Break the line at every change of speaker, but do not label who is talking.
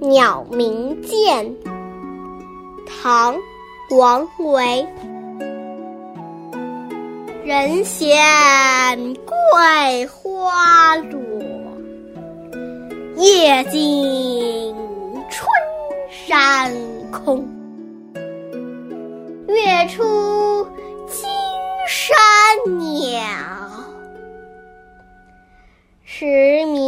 鸟鸣涧，唐·王维。人闲桂花落，夜静春山空。月出惊山鸟，时鸣